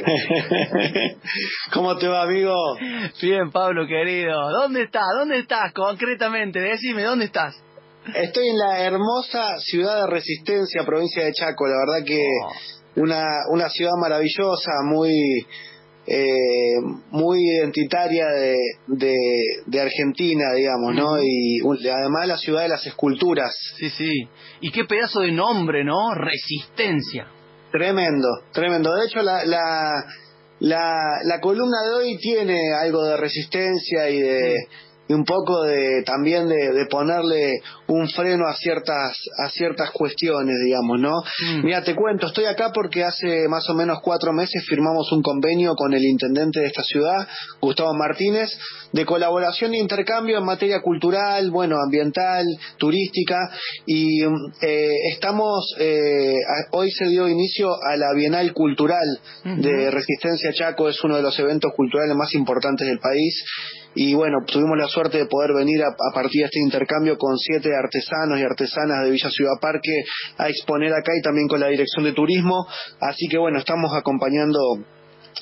¿Cómo te va, amigo? Bien, Pablo, querido. ¿Dónde estás? ¿Dónde estás concretamente? Decime, ¿dónde estás? Estoy en la hermosa ciudad de Resistencia, provincia de Chaco. La verdad que oh. una, una ciudad maravillosa, muy, eh, muy identitaria de, de, de, Argentina, digamos, ¿no? Y además la ciudad de las esculturas. Sí, sí. Y qué pedazo de nombre, ¿no? Resistencia. Tremendo, tremendo. De hecho, la, la, la, la columna de hoy tiene algo de resistencia y de y un poco de también de, de, ponerle un freno a ciertas a ciertas cuestiones digamos no mm. mira te cuento estoy acá porque hace más o menos cuatro meses firmamos un convenio con el intendente de esta ciudad Gustavo Martínez de colaboración e intercambio en materia cultural bueno ambiental turística y eh, estamos eh, hoy se dio inicio a la Bienal Cultural de Resistencia Chaco es uno de los eventos culturales más importantes del país y bueno, tuvimos la suerte de poder venir a, partir de este intercambio con siete artesanos y artesanas de Villa Ciudad Parque a exponer acá y también con la Dirección de Turismo, así que bueno, estamos acompañando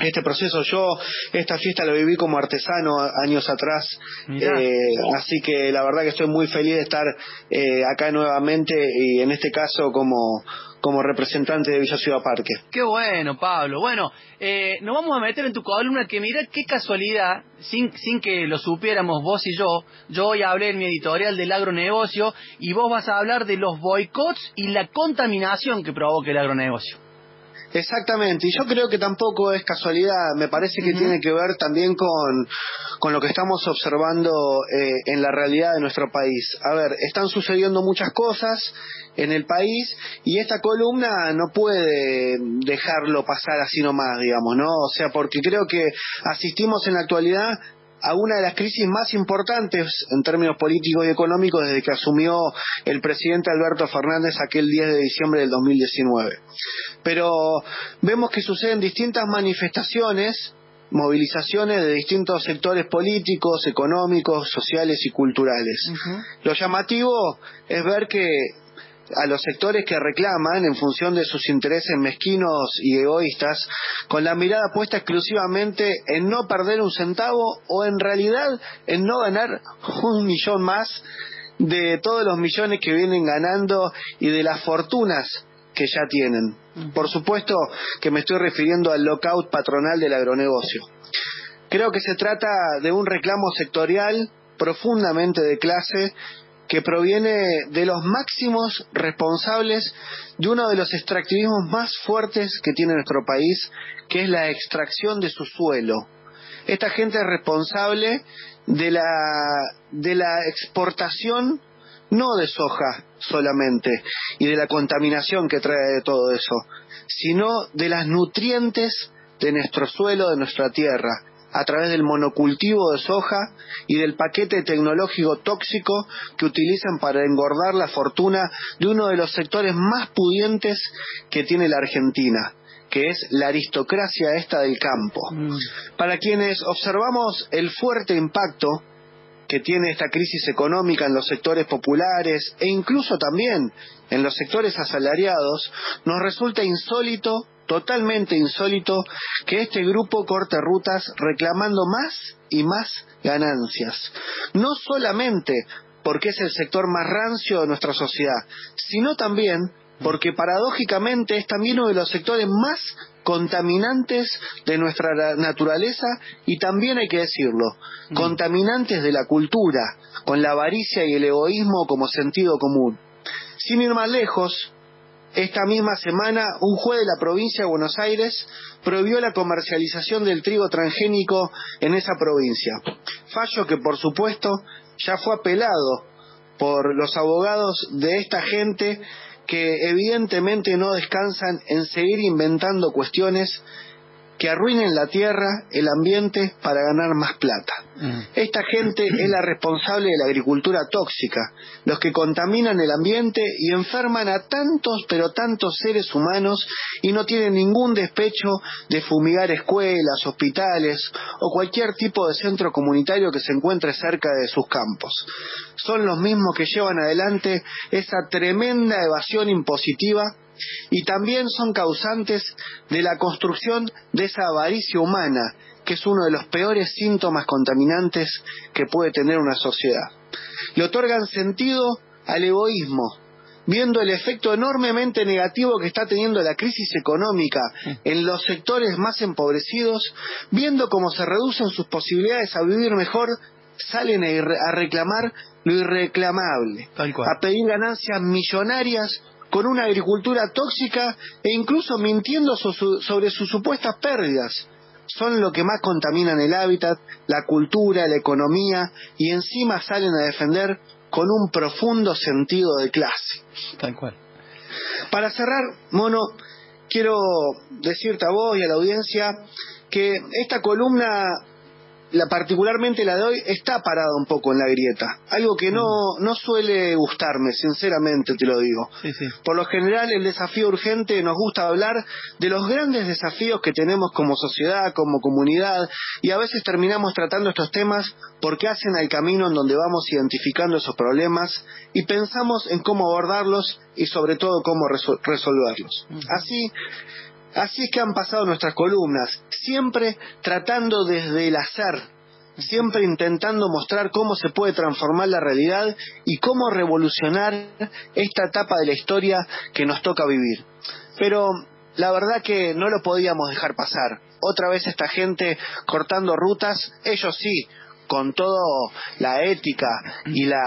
este proceso. Yo esta fiesta la viví como artesano años atrás, eh, así que la verdad que estoy muy feliz de estar eh, acá nuevamente y en este caso como como representante de Villa Ciudad Parque. Qué bueno, Pablo. Bueno, eh, nos vamos a meter en tu columna que mira qué casualidad, sin, sin que lo supiéramos vos y yo, yo hoy hablé en mi editorial del agronegocio y vos vas a hablar de los boicots y la contaminación que provoca el agronegocio. Exactamente, y yo creo que tampoco es casualidad, me parece que tiene que ver también con, con lo que estamos observando eh, en la realidad de nuestro país. A ver, están sucediendo muchas cosas en el país y esta columna no puede dejarlo pasar así nomás, digamos, ¿no? O sea, porque creo que asistimos en la actualidad a una de las crisis más importantes en términos políticos y económicos desde que asumió el presidente Alberto Fernández aquel 10 de diciembre del 2019. Pero vemos que suceden distintas manifestaciones movilizaciones de distintos sectores políticos, económicos, sociales y culturales. Lo llamativo es ver que a los sectores que reclaman en función de sus intereses mezquinos y egoístas, con la mirada puesta exclusivamente en no perder un centavo o en realidad en no ganar un millón más de todos los millones que vienen ganando y de las fortunas que ya tienen. Por supuesto que me estoy refiriendo al lockout patronal del agronegocio. Creo que se trata de un reclamo sectorial profundamente de clase que proviene de los máximos responsables de uno de los extractivismos más fuertes que tiene nuestro país, que es la extracción de su suelo. Esta gente es responsable de la, de la exportación no de soja solamente y de la contaminación que trae de todo eso, sino de las nutrientes de nuestro suelo, de nuestra tierra a través del monocultivo de soja y del paquete tecnológico tóxico que utilizan para engordar la fortuna de uno de los sectores más pudientes que tiene la Argentina que es la aristocracia esta del campo. Mm. Para quienes observamos el fuerte impacto que tiene esta crisis económica en los sectores populares e incluso también en los sectores asalariados, nos resulta insólito totalmente insólito que este grupo corte rutas reclamando más y más ganancias. No solamente porque es el sector más rancio de nuestra sociedad, sino también porque paradójicamente es también uno de los sectores más contaminantes de nuestra naturaleza y también hay que decirlo, mm. contaminantes de la cultura, con la avaricia y el egoísmo como sentido común. Sin ir más lejos, esta misma semana, un juez de la provincia de Buenos Aires prohibió la comercialización del trigo transgénico en esa provincia. Fallo que, por supuesto, ya fue apelado por los abogados de esta gente que evidentemente no descansan en seguir inventando cuestiones que arruinen la tierra, el ambiente, para ganar más plata. Mm. Esta gente es la responsable de la agricultura tóxica, los que contaminan el ambiente y enferman a tantos, pero tantos seres humanos y no tienen ningún despecho de fumigar escuelas, hospitales o cualquier tipo de centro comunitario que se encuentre cerca de sus campos. Son los mismos que llevan adelante esa tremenda evasión impositiva y también son causantes de la construcción de esa avaricia humana, que es uno de los peores síntomas contaminantes que puede tener una sociedad. Le otorgan sentido al egoísmo, viendo el efecto enormemente negativo que está teniendo la crisis económica en los sectores más empobrecidos, viendo cómo se reducen sus posibilidades a vivir mejor, salen a reclamar lo irreclamable, a pedir ganancias millonarias con una agricultura tóxica e incluso mintiendo sobre sus supuestas pérdidas. Son lo que más contaminan el hábitat, la cultura, la economía y encima salen a defender con un profundo sentido de clase. Tal cual. Para cerrar, Mono, quiero decirte a vos y a la audiencia que esta columna la, particularmente la de hoy, está parada un poco en la grieta. Algo que no, no suele gustarme, sinceramente te lo digo. Por lo general, el desafío urgente nos gusta hablar de los grandes desafíos que tenemos como sociedad, como comunidad, y a veces terminamos tratando estos temas porque hacen al camino en donde vamos identificando esos problemas y pensamos en cómo abordarlos y sobre todo cómo resolverlos. Así, Así es que han pasado nuestras columnas, siempre tratando desde el hacer, siempre intentando mostrar cómo se puede transformar la realidad y cómo revolucionar esta etapa de la historia que nos toca vivir. Pero la verdad que no lo podíamos dejar pasar. Otra vez esta gente cortando rutas, ellos sí, con toda la ética y la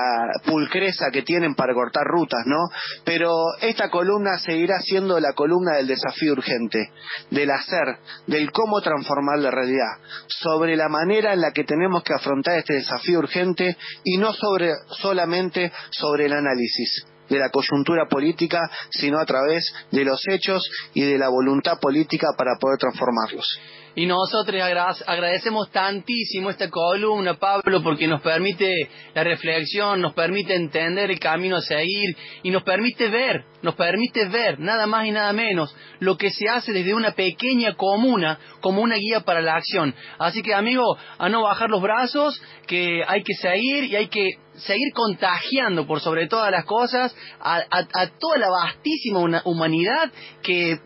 pulcreza que tienen para cortar rutas, ¿no? Pero esta columna seguirá siendo la columna del desafío urgente, del hacer, del cómo transformar la realidad, sobre la manera en la que tenemos que afrontar este desafío urgente y no sobre solamente sobre el análisis de la coyuntura política, sino a través de los hechos y de la voluntad política para poder transformarlos. Y nosotros agradecemos tantísimo esta columna, Pablo, porque nos permite la reflexión, nos permite entender el camino a seguir y nos permite ver, nos permite ver, nada más y nada menos, lo que se hace desde una pequeña comuna como una guía para la acción. Así que, amigo, a no bajar los brazos, que hay que seguir y hay que seguir contagiando por sobre todas las cosas a, toda la vastísima humanidad que,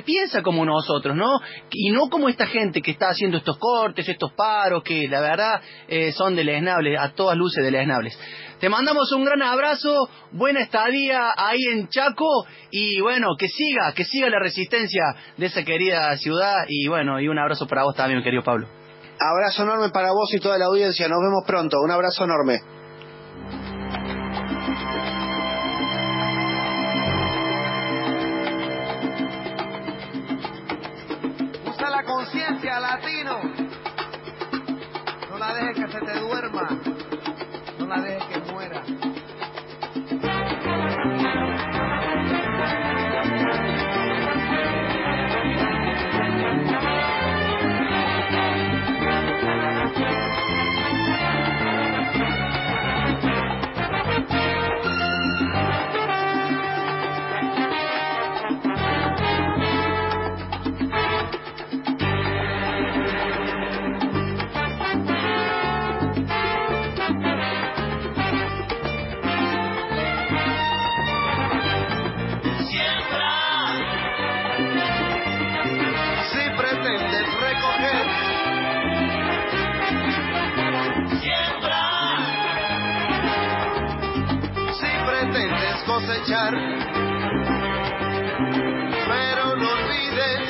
piensa como nosotros, ¿no? Y no como esta gente que está haciendo estos cortes, estos paros, que la verdad eh, son deleznables, a todas luces deleznables. Te mandamos un gran abrazo, buena estadía ahí en Chaco y bueno, que siga, que siga la resistencia de esa querida ciudad y bueno, y un abrazo para vos también, querido Pablo. Abrazo enorme para vos y toda la audiencia, nos vemos pronto, un abrazo enorme. Conciencia latino. No la dejes que se te duerma. No la dejes que muera. Pero no olvides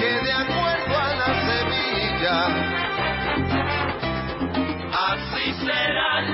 que de acuerdo a la semilla, así serán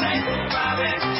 Recuerda